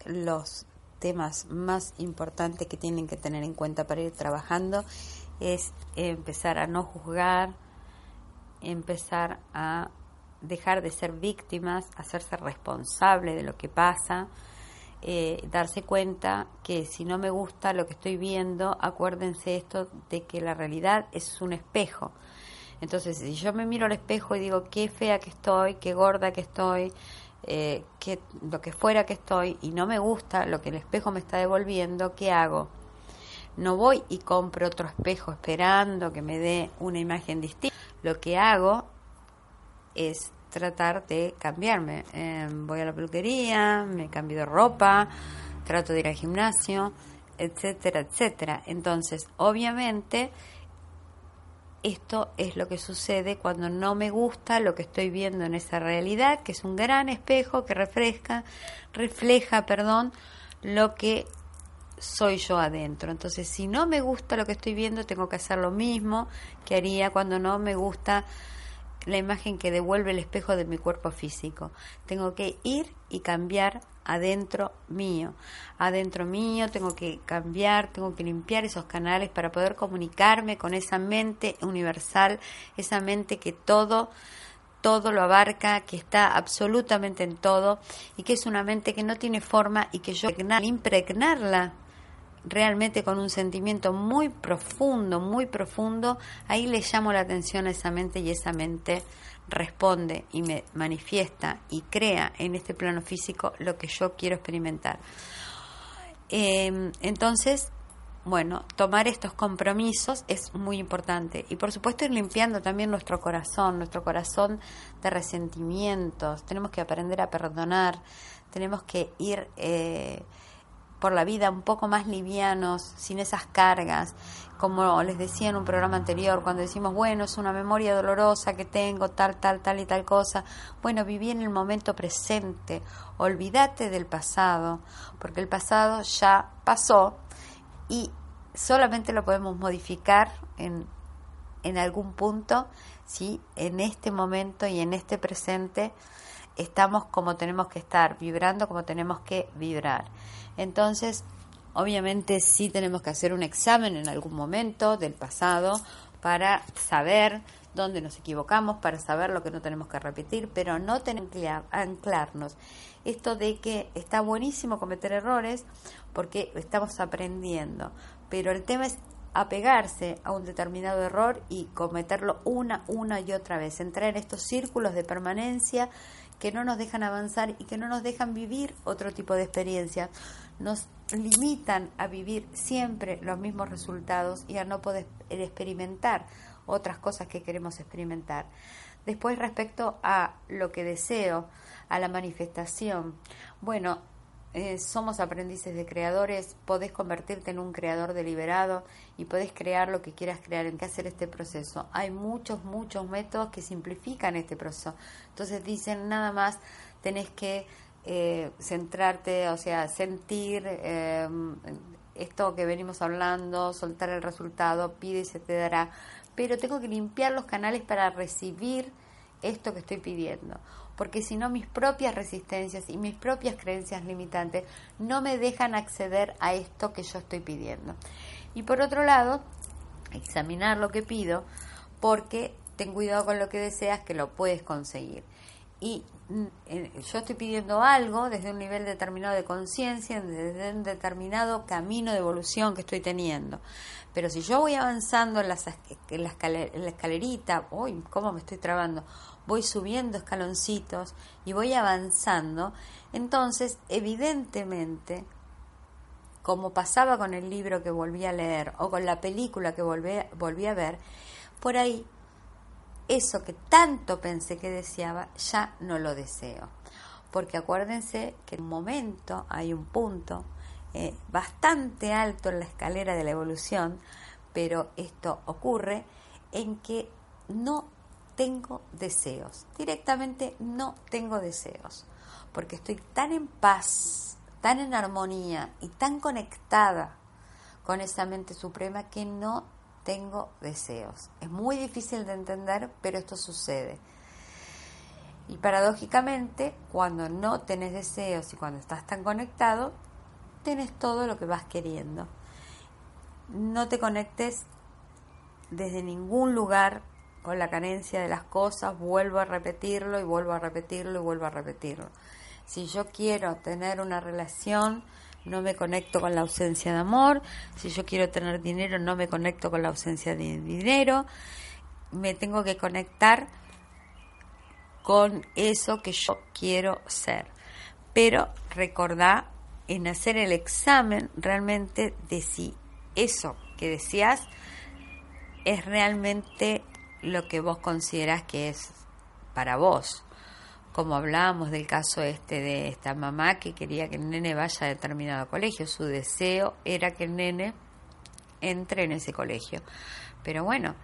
los temas más importantes que tienen que tener en cuenta para ir trabajando es empezar a no juzgar, empezar a dejar de ser víctimas, hacerse responsable de lo que pasa, eh, darse cuenta que si no me gusta lo que estoy viendo, acuérdense esto de que la realidad es un espejo. Entonces, si yo me miro al espejo y digo qué fea que estoy, qué gorda que estoy, eh, que, lo que fuera que estoy, y no me gusta lo que el espejo me está devolviendo, ¿qué hago? No voy y compro otro espejo esperando que me dé una imagen distinta. Lo que hago es tratar de cambiarme. Em, voy a la peluquería, me cambio de ropa, trato de ir al gimnasio, etcétera, etcétera. Entonces, obviamente, esto es lo que sucede cuando no me gusta lo que estoy viendo en esa realidad, que es un gran espejo que refresca, refleja, perdón, lo que soy yo adentro. Entonces, si no me gusta lo que estoy viendo, tengo que hacer lo mismo que haría cuando no me gusta la imagen que devuelve el espejo de mi cuerpo físico. Tengo que ir y cambiar adentro mío. Adentro mío tengo que cambiar, tengo que limpiar esos canales para poder comunicarme con esa mente universal, esa mente que todo todo lo abarca, que está absolutamente en todo y que es una mente que no tiene forma y que yo impregnarla realmente con un sentimiento muy profundo, muy profundo, ahí le llamo la atención a esa mente y esa mente responde y me manifiesta y crea en este plano físico lo que yo quiero experimentar. Em, entonces, bueno, tomar estos compromisos es muy importante y por supuesto ir limpiando también nuestro corazón, nuestro corazón de resentimientos, tenemos que aprender a perdonar, tenemos que ir... Eh, por la vida un poco más livianos, sin esas cargas. Como les decía en un programa anterior, cuando decimos, bueno, es una memoria dolorosa que tengo, tal, tal, tal y tal cosa. Bueno, viví en el momento presente. Olvídate del pasado, porque el pasado ya pasó y solamente lo podemos modificar en, en algún punto si en este momento y en este presente estamos como tenemos que estar, vibrando como tenemos que vibrar. Entonces, obviamente sí tenemos que hacer un examen en algún momento del pasado para saber dónde nos equivocamos, para saber lo que no tenemos que repetir, pero no tenemos que anclarnos. Esto de que está buenísimo cometer errores porque estamos aprendiendo, pero el tema es apegarse a un determinado error y cometerlo una, una y otra vez, entrar en estos círculos de permanencia que no nos dejan avanzar y que no nos dejan vivir otro tipo de experiencias. Nos limitan a vivir siempre los mismos resultados y a no poder experimentar otras cosas que queremos experimentar. Después, respecto a lo que deseo, a la manifestación, bueno, eh, somos aprendices de creadores, podés convertirte en un creador deliberado y podés crear lo que quieras crear, en qué hacer este proceso. Hay muchos, muchos métodos que simplifican este proceso. Entonces dicen nada más, tenés que eh, centrarte, o sea, sentir eh, esto que venimos hablando, soltar el resultado, pide y se te dará. Pero tengo que limpiar los canales para recibir esto que estoy pidiendo porque si no mis propias resistencias y mis propias creencias limitantes no me dejan acceder a esto que yo estoy pidiendo. Y por otro lado, examinar lo que pido, porque ten cuidado con lo que deseas que lo puedes conseguir. Y mm, yo estoy pidiendo algo desde un nivel determinado de conciencia, desde un determinado camino de evolución que estoy teniendo. Pero si yo voy avanzando en, la, escalerita, uy, ¿cómo me estoy trabando? Voy subiendo escaloncitos y voy avanzando, entonces evidentemente, como pasaba con el libro que volví a leer o con la película que volví, a ver, por ahí eso que tanto pensé que deseaba, ya no lo deseo. Porque acuérdense que en un momento hay un punto eh, bastante alto en la escalera de la evolución, pero esto ocurre en que no tengo deseos. Directamente no tengo deseos. Porque estoy tan en paz, tan en armonía y tan conectada con esa mente suprema que no tengo deseos. Es muy difícil de entender, pero esto sucede. Y paradójicamente, cuando no tenés deseos y cuando estás tan conectado, tenés todo lo que vas queriendo. No te conectes desde ningún lugar con la carencia de las cosas, vuelvo a repetirlo y vuelvo a repetirlo y vuelvo a repetirlo. Si yo quiero tener una relación, no me conecto con la ausencia de amor. Si yo quiero tener dinero, no me conecto con la ausencia de dinero. Me tengo que conectar con eso que yo quiero ser. Pero recordá en hacer el examen realmente de si eso que decías es realmente lo que vos considerás que es para vos. Como hablábamos del caso este de esta mamá que quería que el nene vaya a determinado colegio, su deseo era que el nene entre en ese colegio. Pero bueno,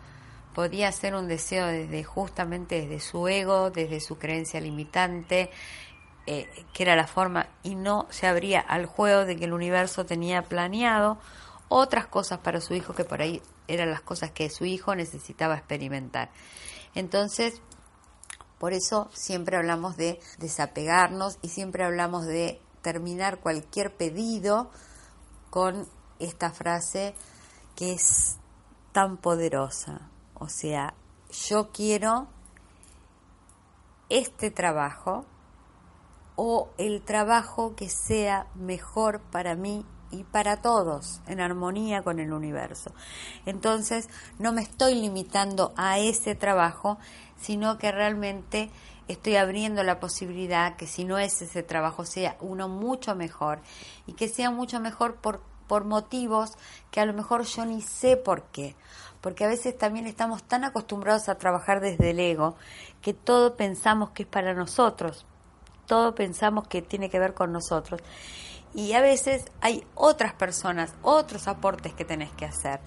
podía ser un deseo desde justamente desde su ego, desde su creencia limitante, eh, que era la forma, y no se abría al juego de que el universo tenía planeado otras cosas para su hijo que por ahí eran las cosas que su hijo necesitaba experimentar. Entonces, por eso siempre hablamos de desapegarnos y siempre hablamos de terminar cualquier pedido con esta frase que es tan poderosa. O sea, yo quiero este trabajo o el trabajo que sea mejor para mí y para todos, en armonía con el universo. Entonces, no me estoy limitando a ese trabajo, sino que realmente estoy abriendo la posibilidad que si no es ese trabajo sea uno mucho mejor y que sea mucho mejor por, por motivos que a lo mejor yo ni sé por qué. Porque a veces también estamos tan acostumbrados a trabajar desde el ego que todo pensamos que es para nosotros, todo pensamos que tiene que ver con nosotros Y a veces hay otras personas, otros aportes que tenés que hacer.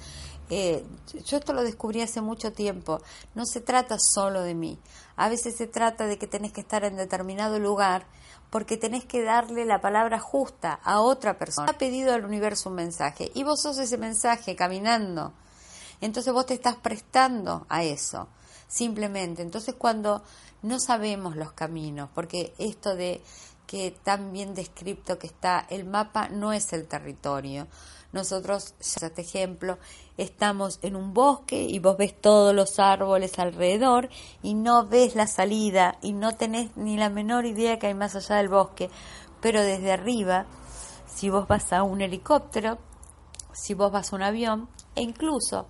Eh, yo esto lo descubrí hace mucho tiempo. No se trata solo de mí. A veces se trata de que tenés que estar en determinado lugar porque tenés que darle la palabra justa a otra persona. Ha pedido al universo un mensaje y vos sos ese mensaje caminando. Entonces vos te estás prestando a eso, simplemente. Entonces cuando no sabemos los caminos, porque esto de que tan bien descrito que está el mapa no es el territorio. Nosotros, este ejemplo, estamos en un bosque y vos ves todos los árboles alrededor y no ves la salida y no tenés ni la menor idea que hay más allá del bosque. Pero desde arriba, si vos vas a un helicóptero, si vos vas a un avión e incluso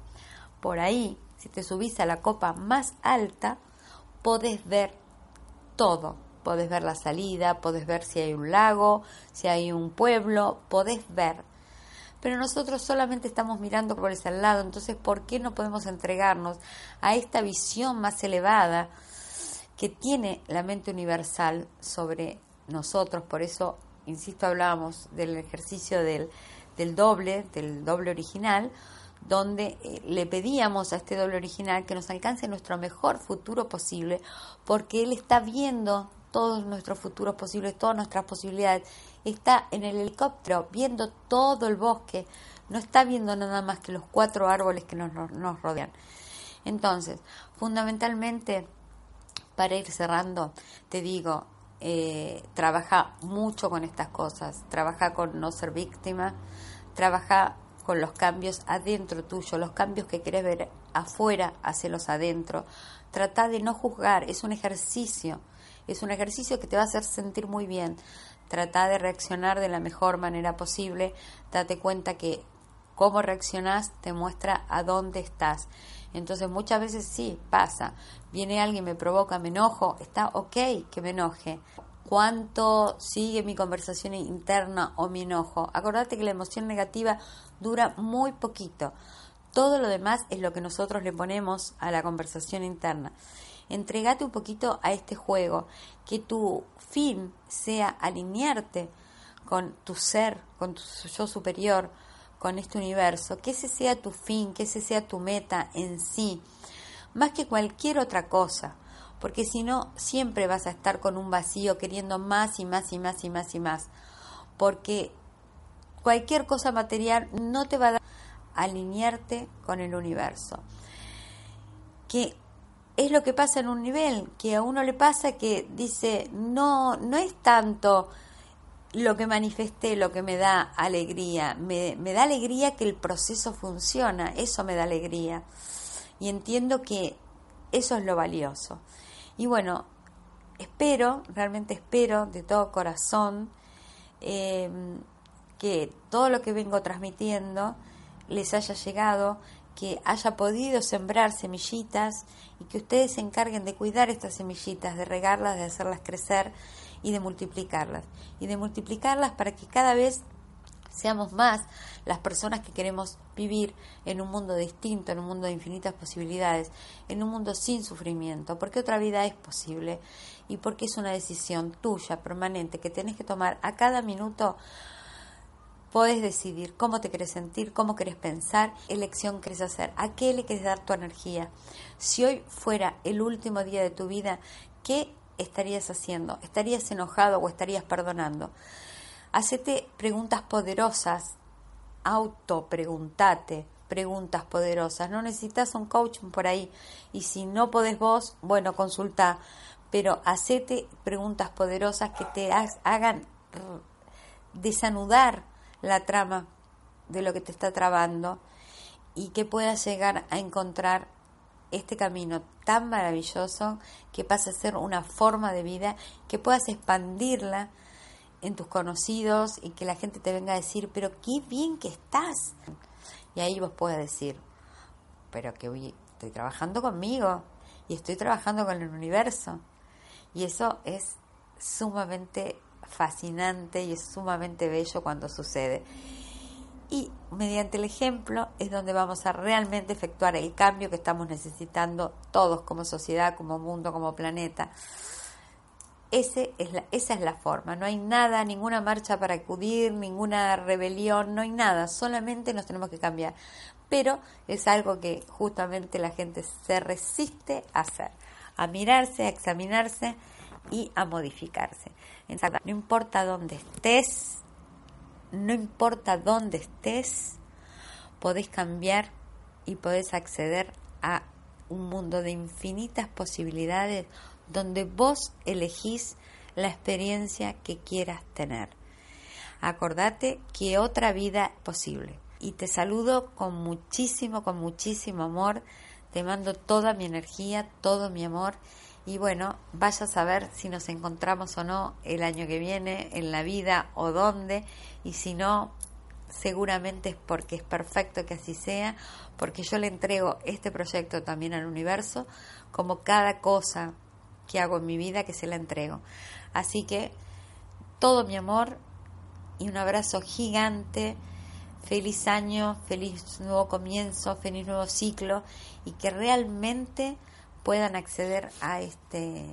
por ahí, si te subís a la copa más alta, podés ver todo. Podés ver la salida, podés ver si hay un lago, si hay un pueblo, podés ver. Pero nosotros solamente estamos mirando por ese lado, entonces ¿por qué no podemos entregarnos a esta visión más elevada que tiene la mente universal sobre nosotros? Por eso, insisto, hablábamos del ejercicio del, del doble, del doble original, donde eh, le pedíamos a este doble original que nos alcance nuestro mejor futuro posible, porque él está viendo todos nuestros futuros posibles, todas nuestras posibilidades. Está en el helicóptero viendo todo el bosque, no está viendo nada más que los cuatro árboles que nos, nos rodean. Entonces, fundamentalmente, para ir cerrando, te digo, eh, trabaja mucho con estas cosas, trabaja con no ser víctima, trabaja con los cambios adentro tuyo, los cambios que querés ver afuera, hacelos adentro. Trata de no juzgar, es un ejercicio, es un ejercicio que te va a hacer sentir muy bien. Trata de reaccionar de la mejor manera posible, date cuenta que cómo reaccionás te muestra a dónde estás. Entonces muchas veces sí, pasa. Viene alguien, me provoca, me enojo, está ok que me enoje cuánto sigue mi conversación interna o mi enojo. Acordate que la emoción negativa dura muy poquito. Todo lo demás es lo que nosotros le ponemos a la conversación interna. Entregate un poquito a este juego, que tu fin sea alinearte con tu ser, con tu yo superior, con este universo, que ese sea tu fin, que ese sea tu meta en sí, más que cualquier otra cosa. Porque si no, siempre vas a estar con un vacío queriendo más y más y más y más y más, porque cualquier cosa material no te va a dar alinearte con el universo. Que es lo que pasa en un nivel, que a uno le pasa que dice, no, no es tanto lo que manifesté lo que me da alegría, me, me da alegría que el proceso funciona, eso me da alegría. Y entiendo que eso es lo valioso. Y bueno, espero, realmente espero de todo corazón eh, que todo lo que vengo transmitiendo les haya llegado, que haya podido sembrar semillitas y que ustedes se encarguen de cuidar estas semillitas, de regarlas, de hacerlas crecer y de multiplicarlas. Y de multiplicarlas para que cada vez seamos más las personas que queremos vivir en un mundo distinto, en un mundo de infinitas posibilidades, en un mundo sin sufrimiento, porque otra vida es posible y porque es una decisión tuya, permanente, que tenés que tomar a cada minuto. Podés decidir cómo te querés sentir, cómo querés pensar, elección querés hacer, a qué le querés dar tu energía. Si hoy fuera el último día de tu vida, ¿qué estarías haciendo? ¿Estarías enojado o estarías perdonando? Hacete preguntas poderosas, auto preguntate preguntas poderosas. No necesitas un coach por ahí. Y si no podés vos, bueno, consulta. Pero hacete preguntas poderosas que te hagan desanudar la trama de lo que te está trabando y que puedas llegar a encontrar este camino tan maravilloso que pasa a ser una forma de vida, que puedas expandirla en tus conocidos y que la gente te venga a decir, pero qué bien que estás. Y ahí vos puedes decir, pero que hoy estoy trabajando conmigo y estoy trabajando con el universo. Y eso es sumamente fascinante y es sumamente bello cuando sucede. Y mediante el ejemplo es donde vamos a realmente efectuar el cambio que estamos necesitando todos como sociedad, como mundo, como planeta Ese es la, esa es la forma, no hay nada, ninguna marcha para acudir, ninguna rebelión, no hay nada, solamente nos tenemos que cambiar. Pero es algo que justamente la gente se resiste a hacer, a mirarse, a examinarse y a modificarse. No importa dónde estés, no importa dónde estés, podés cambiar y podés acceder a un mundo de infinitas posibilidades donde vos elegís la experiencia que quieras tener. Acordate que otra vida es posible. Y te saludo con muchísimo, con muchísimo amor. Te mando toda mi energía, todo mi amor. Y bueno, vaya a saber si nos encontramos o no el año que viene, en la vida o dónde. Y si no, seguramente es porque es perfecto que así sea, porque yo le entrego este proyecto también al universo, como cada cosa que hago en mi vida que se la entrego. Así que todo mi amor y un abrazo gigante, feliz año, feliz nuevo comienzo, feliz nuevo ciclo y que realmente puedan acceder a este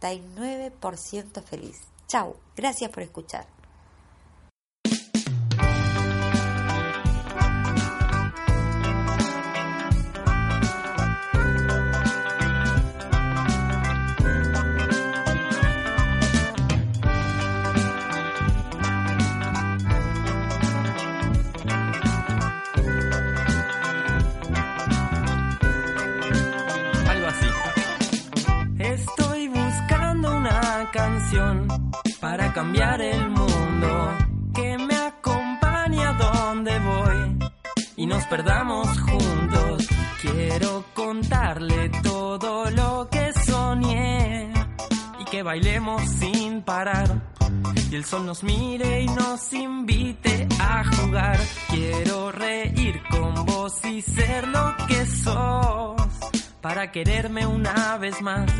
99% feliz. Chao, gracias por escuchar. Para cambiar el mundo que me acompañe a donde voy y nos perdamos juntos. Quiero contarle todo lo que soñé y que bailemos sin parar. Y el sol nos mire y nos invite a jugar. Quiero reír con vos y ser lo que sos para quererme una vez más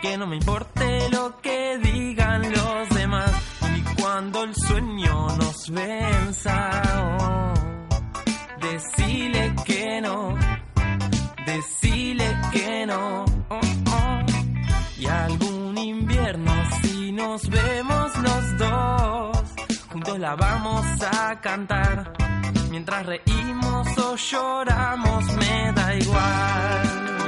que no me importe lo que digan los demás y cuando el sueño nos venza oh, decile que no decile que no oh, oh. y algún invierno si nos vemos los dos juntos la vamos a cantar mientras reímos o lloramos me da igual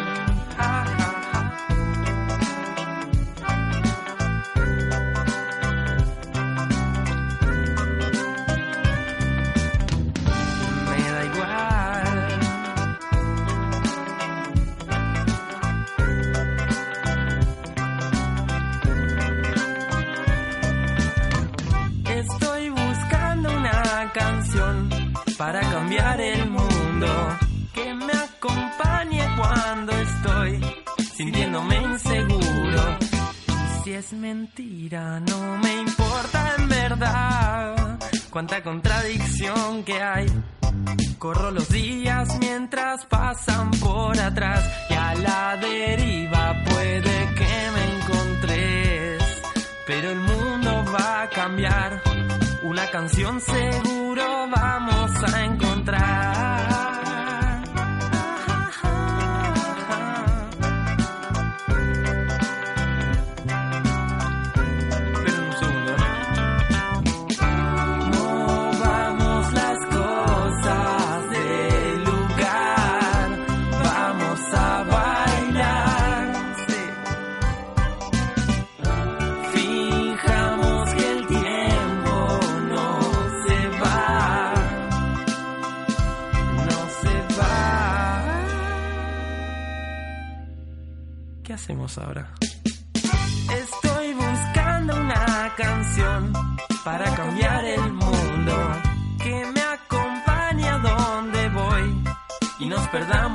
para cambiar el mundo que me acompañe cuando estoy sintiéndome inseguro. Si es mentira, no me importa en verdad cuánta contradicción que hay. Corro los días mientras pasan por atrás y a la deriva puede que me encontres, pero el mundo va a cambiar. Una canción seguro vamos a encontrar. Ahora? Estoy buscando una canción para cambiar el mundo que me acompañe a donde voy y nos perdamos